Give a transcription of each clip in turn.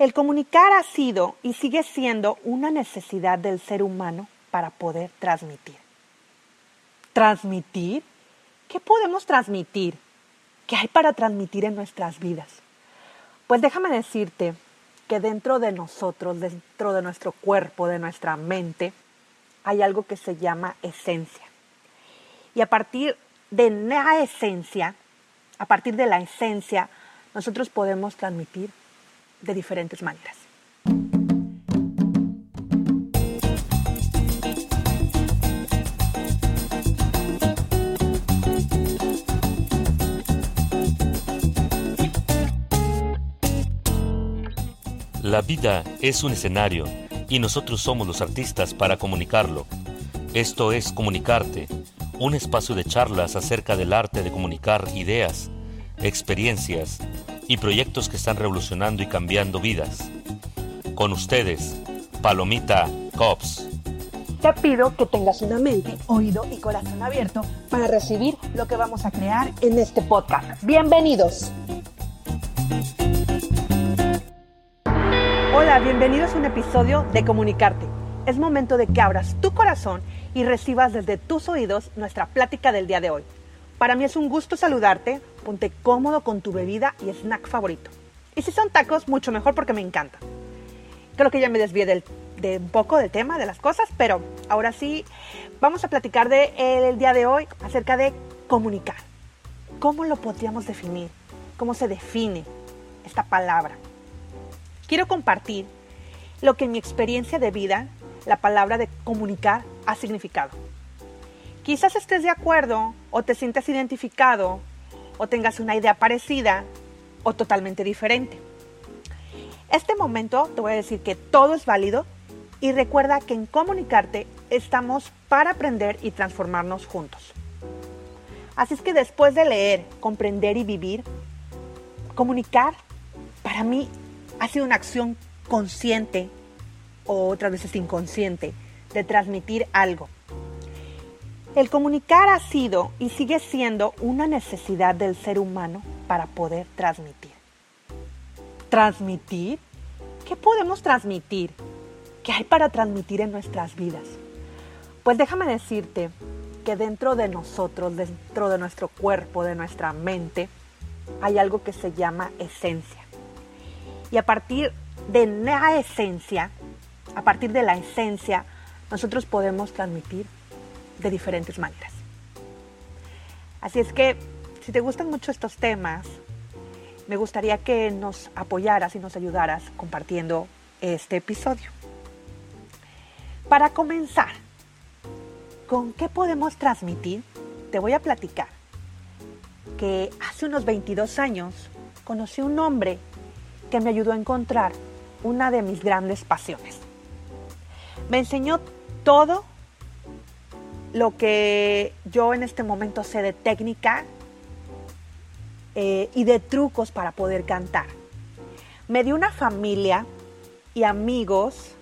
El comunicar ha sido y sigue siendo una necesidad del ser humano para poder transmitir. ¿Transmitir? ¿Qué podemos transmitir? ¿Qué hay para transmitir en nuestras vidas? Pues déjame decirte que dentro de nosotros, dentro de nuestro cuerpo, de nuestra mente, hay algo que se llama esencia. Y a partir de la esencia, a partir de la esencia, nosotros podemos transmitir de diferentes maneras. La vida es un escenario y nosotros somos los artistas para comunicarlo. Esto es Comunicarte, un espacio de charlas acerca del arte de comunicar ideas, experiencias, y proyectos que están revolucionando y cambiando vidas. Con ustedes, Palomita Cops. Te pido que tengas una mente, oído y corazón abierto para recibir lo que vamos a crear en este podcast. Bienvenidos. Hola, bienvenidos a un episodio de Comunicarte. Es momento de que abras tu corazón y recibas desde tus oídos nuestra plática del día de hoy. Para mí es un gusto saludarte, ponte cómodo con tu bebida y snack favorito. Y si son tacos, mucho mejor porque me encanta. Creo que ya me desvié de un poco del tema, de las cosas, pero ahora sí vamos a platicar del el día de hoy acerca de comunicar. ¿Cómo lo podríamos definir? ¿Cómo se define esta palabra? Quiero compartir lo que en mi experiencia de vida la palabra de comunicar ha significado. Quizás estés de acuerdo o te sientas identificado o tengas una idea parecida o totalmente diferente. Este momento te voy a decir que todo es válido y recuerda que en comunicarte estamos para aprender y transformarnos juntos. Así es que después de leer, comprender y vivir, comunicar para mí ha sido una acción consciente o otras veces inconsciente de transmitir algo el comunicar ha sido y sigue siendo una necesidad del ser humano para poder transmitir. ¿Transmitir? ¿Qué podemos transmitir? ¿Qué hay para transmitir en nuestras vidas? Pues déjame decirte que dentro de nosotros, dentro de nuestro cuerpo, de nuestra mente, hay algo que se llama esencia. Y a partir de la esencia, a partir de la esencia, nosotros podemos transmitir de diferentes maneras. Así es que, si te gustan mucho estos temas, me gustaría que nos apoyaras y nos ayudaras compartiendo este episodio. Para comenzar, ¿con qué podemos transmitir? Te voy a platicar que hace unos 22 años conocí un hombre que me ayudó a encontrar una de mis grandes pasiones. Me enseñó todo lo que yo en este momento sé de técnica eh, y de trucos para poder cantar. Me dio una familia y amigos,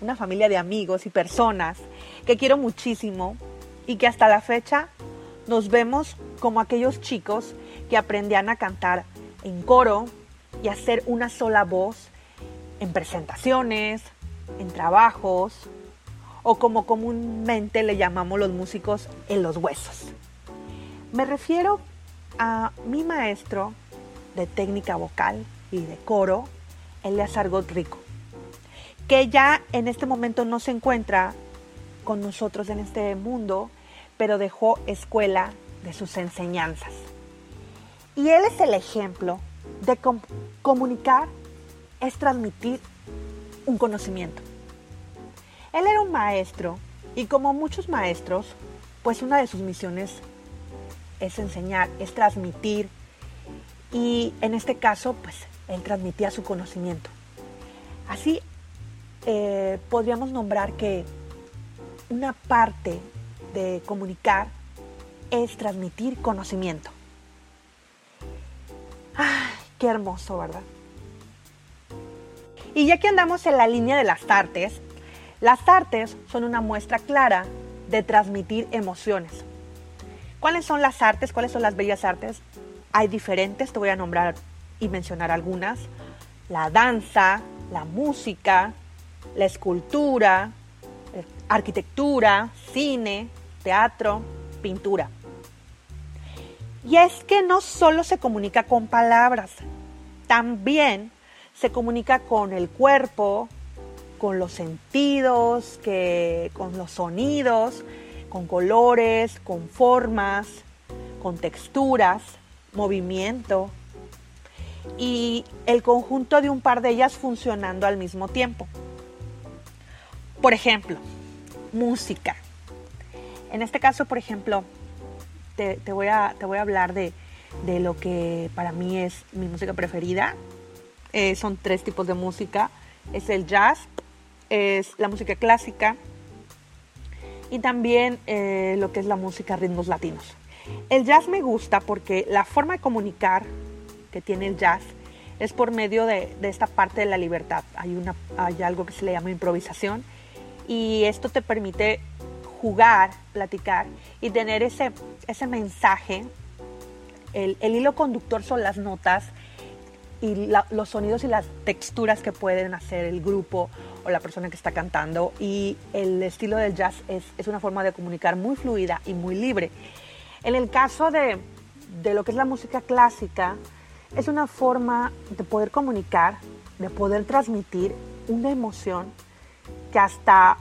una familia de amigos y personas que quiero muchísimo y que hasta la fecha nos vemos como aquellos chicos que aprendían a cantar en coro y hacer una sola voz en presentaciones, en trabajos, o como comúnmente le llamamos los músicos en los huesos. Me refiero a mi maestro de técnica vocal y de coro, Elias Argot Rico, que ya en este momento no se encuentra con nosotros en este mundo, pero dejó escuela de sus enseñanzas. Y él es el ejemplo de comunicar es transmitir un conocimiento. Él era un maestro y como muchos maestros, pues una de sus misiones es enseñar, es transmitir y en este caso, pues él transmitía su conocimiento. Así eh, podríamos nombrar que una parte de comunicar es transmitir conocimiento. ¡Ay, qué hermoso, verdad! Y ya que andamos en la línea de las artes, las artes son una muestra clara de transmitir emociones. ¿Cuáles son las artes? ¿Cuáles son las bellas artes? Hay diferentes, te voy a nombrar y mencionar algunas. la danza, la música, la escultura, eh, arquitectura, cine, teatro, pintura. Y es que no solo se comunica con palabras, también se comunica con el cuerpo, con los sentidos, que, con los sonidos, con colores, con formas, con texturas, movimiento y el conjunto de un par de ellas funcionando al mismo tiempo. Por ejemplo, música. En este caso, por ejemplo, te, voy, a, te voy, a, hablar de, lo que para mí es mi música preferida. Eh, son tres tipos de música. Es el jazz, es la música clásica y también eh, lo que es la música ritmos latinos. El jazz me gusta porque la forma de comunicar que tiene el jazz es por medio de, esta parte de la libertad. Hay, una, hay algo que se le llama improvisación y esto te permite jugar, platicar y tener ese, ese mensaje. El, hilo conductor son las notas y los sonidos y las texturas que pueden hacer el grupo o la persona que está cantando. Y el estilo del jazz es, es una forma de comunicar muy fluida y muy libre. En el caso de, de lo que es la música clásica, es una forma de poder comunicar, de poder transmitir una emoción que hasta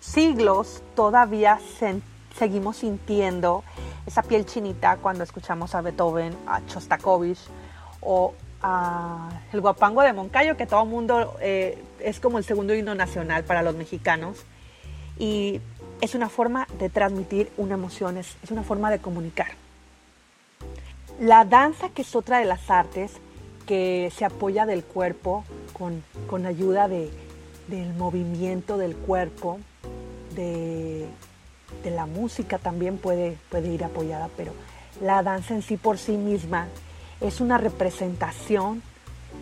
siglos todavía seguimos sintiendo esa piel chinita cuando escuchamos a Beethoven, a Chostakovich o a el guapango de Moncayo, que todo el mundo eh, es como el segundo himno nacional para los mexicanos. Y es una forma de transmitir una emoción, es, una forma de comunicar. La danza, que es otra de las artes que se apoya del cuerpo con, con ayuda de, del movimiento del cuerpo, de, de la música también puede, puede ir apoyada, pero la danza en sí por sí misma es una representación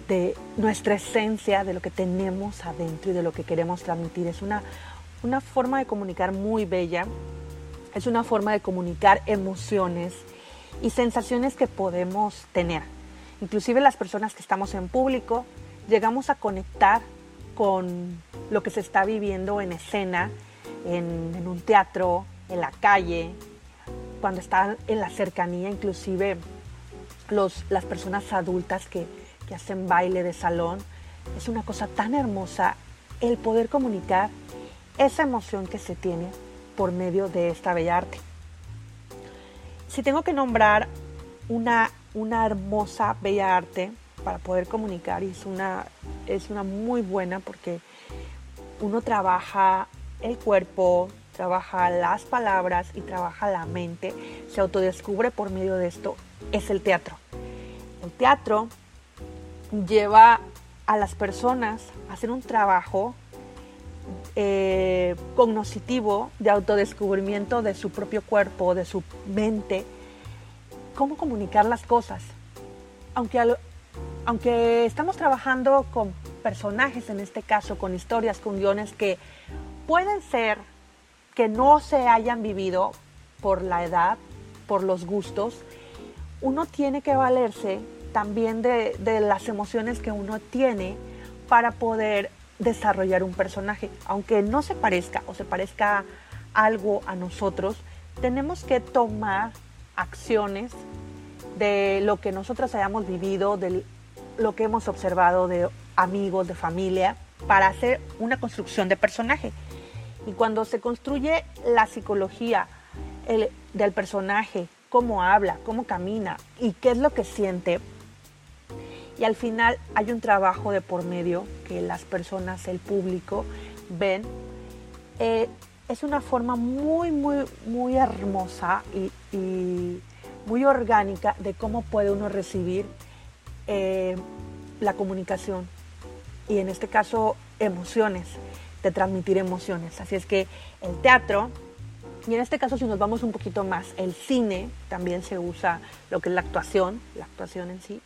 de nuestra esencia, de lo que tenemos adentro y de lo que queremos transmitir. Es una, una forma de comunicar muy bella, es una forma de comunicar emociones y sensaciones que podemos tener. Inclusive las personas que estamos en público llegamos a conectar con lo que se está viviendo en escena, en, un teatro, en la calle, cuando están en la cercanía, inclusive los, las personas adultas que, que hacen baile de salón. Es una cosa tan hermosa el poder comunicar esa emoción que se tiene por medio de esta bella arte. Si tengo que nombrar una, una hermosa bella arte para poder comunicar, es una, es una muy buena porque uno trabaja el cuerpo, trabaja las palabras y trabaja la mente, se autodescubre por medio de esto, es el teatro. El teatro lleva a las personas a hacer un trabajo eh, cognoscitivo de autodescubrimiento de su propio cuerpo, de su mente, cómo comunicar las cosas. Aunque, aunque estamos trabajando con personajes, en este caso, con historias, con guiones que pueden ser que no se hayan vivido por la edad, por los gustos, uno tiene que valerse también de, las emociones que uno tiene para poder desarrollar un personaje. Aunque no se parezca o se parezca algo a nosotros, tenemos que tomar acciones de lo que nosotros hayamos vivido, de lo que hemos observado de amigos, de familia, para hacer una construcción de personaje. Y cuando se construye la psicología del personaje, cómo habla, cómo camina y qué es lo que siente, y al final hay un trabajo de por medio que las personas, el público, ven. Eh, es una forma muy, muy, muy hermosa y, muy orgánica de cómo puede uno recibir eh, la comunicación y en este caso emociones, de transmitir emociones. Así es que el teatro, y en este caso si nos vamos un poquito más, el cine también se usa lo que es la actuación, la actuación en sí,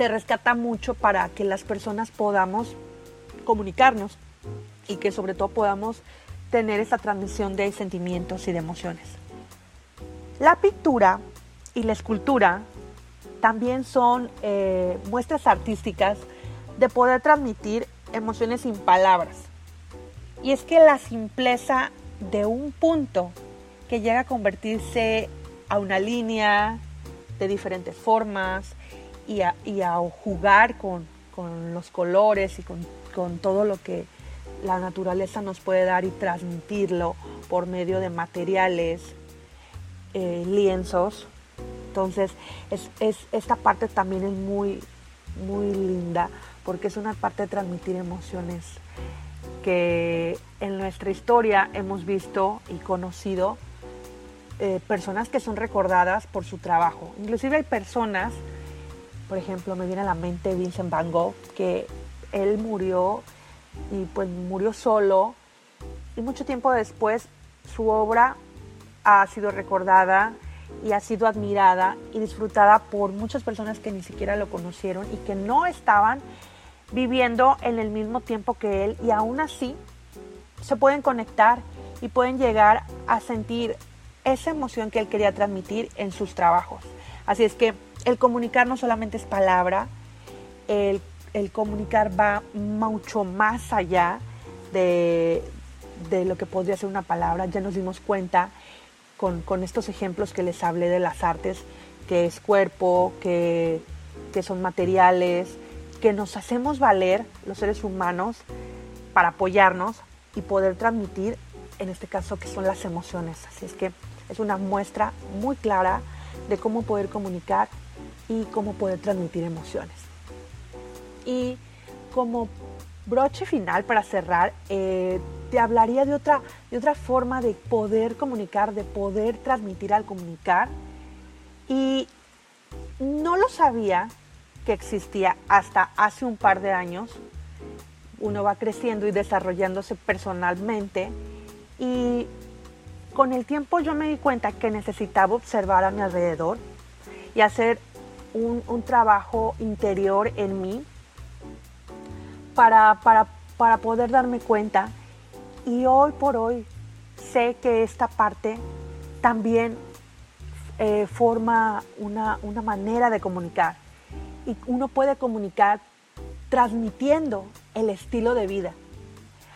se rescata mucho para que las personas podamos comunicarnos y que sobre todo podamos tener esa transmisión de sentimientos y de emociones. La pintura y la escultura también son eh, muestras artísticas de poder transmitir emociones sin palabras. Y es que la simpleza de un punto que llega a convertirse a una línea de diferentes formas y a, jugar con, los colores y con, todo lo que la naturaleza nos puede dar y transmitirlo por medio de materiales, eh, lienzos. Entonces, es, esta parte también es muy, muy linda porque es una parte de transmitir emociones que en nuestra historia hemos visto y conocido eh, personas que son recordadas por su trabajo. Inclusive hay personas, por ejemplo, me viene a la mente Vincent Van Gogh, que él murió y pues murió solo y mucho tiempo después su obra ha sido recordada y ha sido admirada y disfrutada por muchas personas que ni siquiera lo conocieron y que no estaban viviendo en el mismo tiempo que él y aún así se pueden conectar y pueden llegar a sentir esa emoción que él quería transmitir en sus trabajos. Así es que el comunicar no solamente es palabra, el, comunicar va mucho más allá de, lo que podría ser una palabra. Ya nos dimos cuenta con, estos ejemplos que les hablé de las artes, que es cuerpo, que, que son materiales, que nos hacemos valer los seres humanos para apoyarnos y poder transmitir, en este caso, que son las emociones. Así es que es una muestra muy clara de cómo poder comunicar y cómo poder transmitir emociones. Y como broche final para cerrar, eh, te hablaría de otra, de otra forma de poder comunicar, de poder transmitir al comunicar. Y no lo sabía que existía hasta hace un par de años. Uno va creciendo y desarrollándose personalmente y con el tiempo yo me di cuenta que necesitaba observar a mi alrededor y hacer un, trabajo interior en mí para, para, poder darme cuenta. Y hoy por hoy sé que esta parte también eh, forma una, una manera de comunicar y uno puede comunicar transmitiendo el estilo de vida.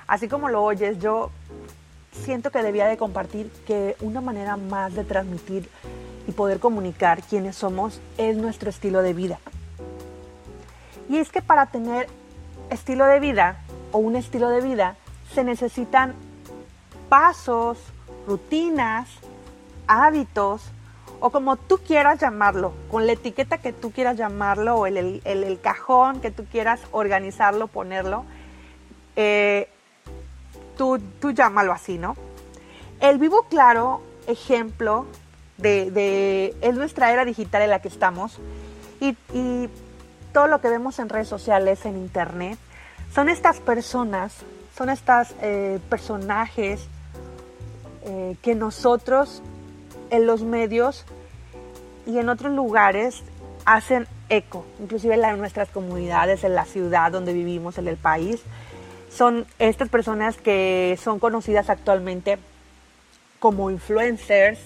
Así como lo oyes, yo siento que debía de compartir que una manera más de transmitir y poder comunicar quiénes somos es nuestro estilo de vida. Y es que para tener estilo de vida o un estilo de vida se necesitan pasos, rutinas, hábitos o como tú quieras llamarlo, con la etiqueta que tú quieras llamarlo o el, el, cajón que tú quieras organizarlo, ponerlo, eh, tú, tú llámalo así, ¿no? El vivo claro ejemplo de, de, es nuestra era digital en la que estamos y, y todo lo que vemos en redes sociales, en internet, son estas personas, son estos eh, personajes eh, que nosotros en los medios y en otros lugares hacen eco, inclusive en nuestras comunidades, en la ciudad donde vivimos, en el país. Son estas personas que son conocidas actualmente como influencers,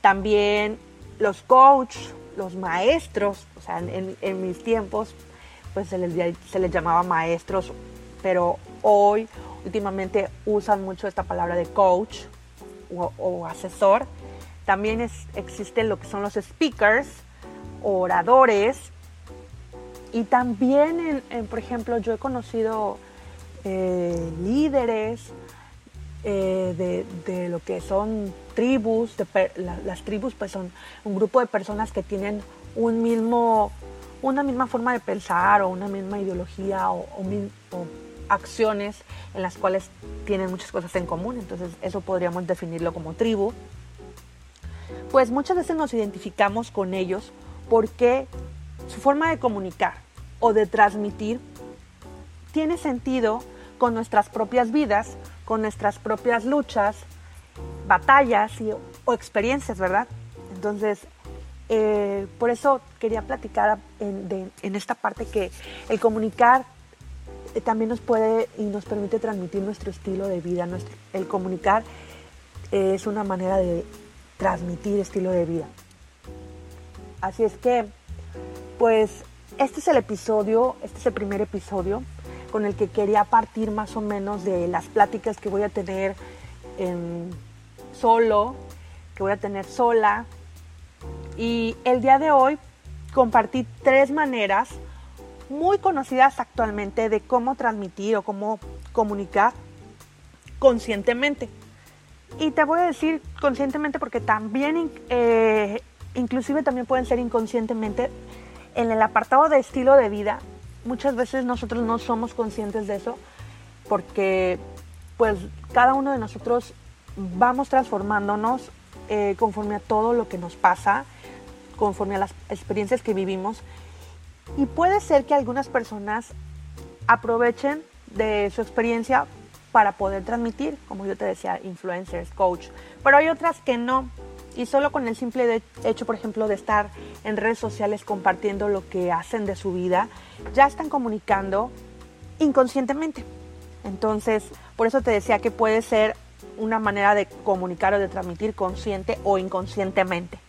también los coaches, los maestros, o sea, en, mis tiempos pues se les, se les llamaba maestros, pero hoy últimamente usan mucho esta palabra de coach o, o asesor también es, existen lo que son los speakers, oradores. Y también, en, por ejemplo, yo he conocido eh, líderes eh, de, lo que son tribus. las tribus pues son un grupo de personas que tienen un mismo, una misma forma de pensar o una misma ideología o, o acciones en las cuales tienen muchas cosas en común. Entonces eso podríamos definirlo como tribu pues muchas veces nos identificamos con ellos porque su forma de comunicar o de transmitir tiene sentido con nuestras propias vidas, con nuestras propias luchas, batallas o experiencias, ¿verdad? Entonces, eh, por eso quería platicar en, esta parte que el comunicar eh, también nos puede y nos permite transmitir nuestro estilo de vida. Nuestro, el comunicar es una manera de transmitir estilo de vida. Así es que pues este es el episodio, este es el primer episodio con el que quería partir más o menos de las pláticas que voy a tener en solo, que voy a tener sola. Y el día de hoy compartí tres maneras muy conocidas actualmente de cómo transmitir o cómo comunicar conscientemente. Y te voy a decir conscientemente porque también, eh, inclusive también pueden ser inconscientemente, en el apartado de estilo de vida, muchas veces nosotros no somos conscientes de eso porque pues cada uno de nosotros vamos transformándonos eh, conforme a todo lo que nos pasa, conforme a las experiencias que vivimos. Y puede ser que algunas personas aprovechen de su experiencia para poder transmitir, como yo te decía, influencers, coach, pero hay otras que no. Y solo con el simple hecho, por ejemplo, de estar en redes sociales compartiendo lo que hacen de su vida, ya están comunicando inconscientemente. Entonces, por eso te decía que puede ser una manera de comunicar o de transmitir consciente o inconscientemente.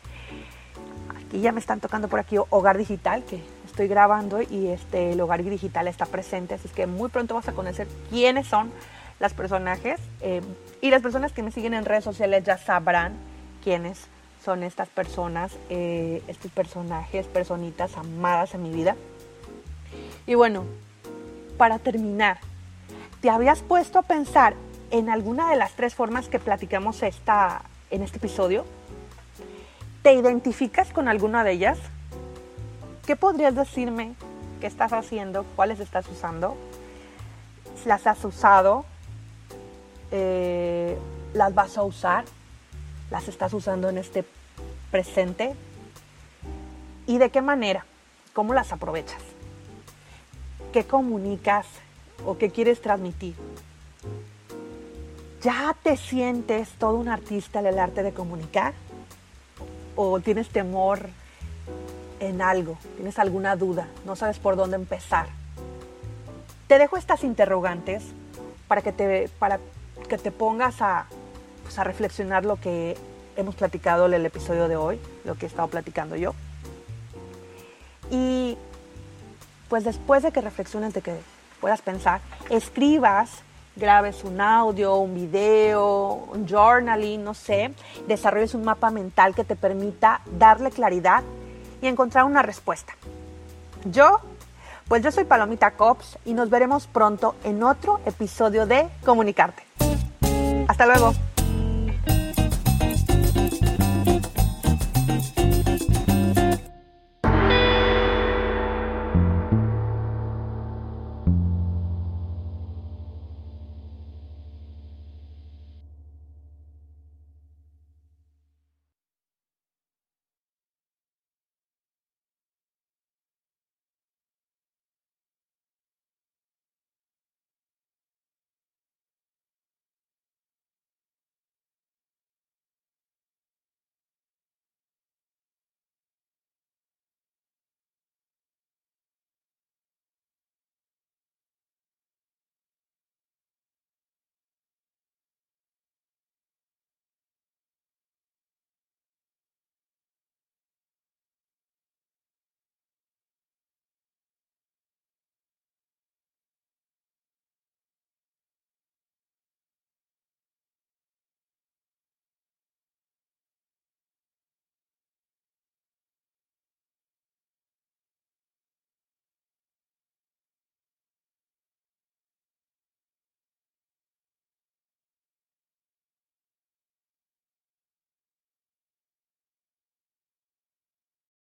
Aquí ya me están tocando por aquí Hogar Digital, que estoy grabando y este, el Hogar Digital está presente, así que muy pronto vas a conocer quiénes son las personajes eh, y las personas que me siguen en redes sociales ya sabrán quiénes son estas personas, eh, estos personajes, personitas amadas en mi vida. Y bueno, para terminar, ¿te habías puesto a pensar en alguna de las tres formas que platicamos esta, en este episodio? ¿Te identificas con alguna de ellas? ¿Qué podrías decirme qué estás haciendo? ¿Cuáles estás usando? ¿Las has usado? Eh, ¿Las vas a usar? ¿Las estás usando en este presente? ¿Y de qué manera? ¿Cómo las aprovechas? ¿Qué comunicas o qué quieres transmitir? ¿Ya te sientes todo un artista en el arte de comunicar? ¿O tienes temor en algo? ¿Tienes alguna duda? ¿No sabes por dónde empezar? Te dejo estas interrogantes para que te, para que te pongas a, pues, a reflexionar lo que hemos platicado en el episodio de hoy, lo que he estado platicando yo. Y pues después de que reflexiones, de que puedas pensar, escribas grabes un audio, un video, un journaling, no sé, desarrolles un mapa mental que te permita darle claridad y encontrar una respuesta. Yo, pues yo soy Palomita Cops y nos veremos pronto en otro episodio de Comunicarte. Hasta luego.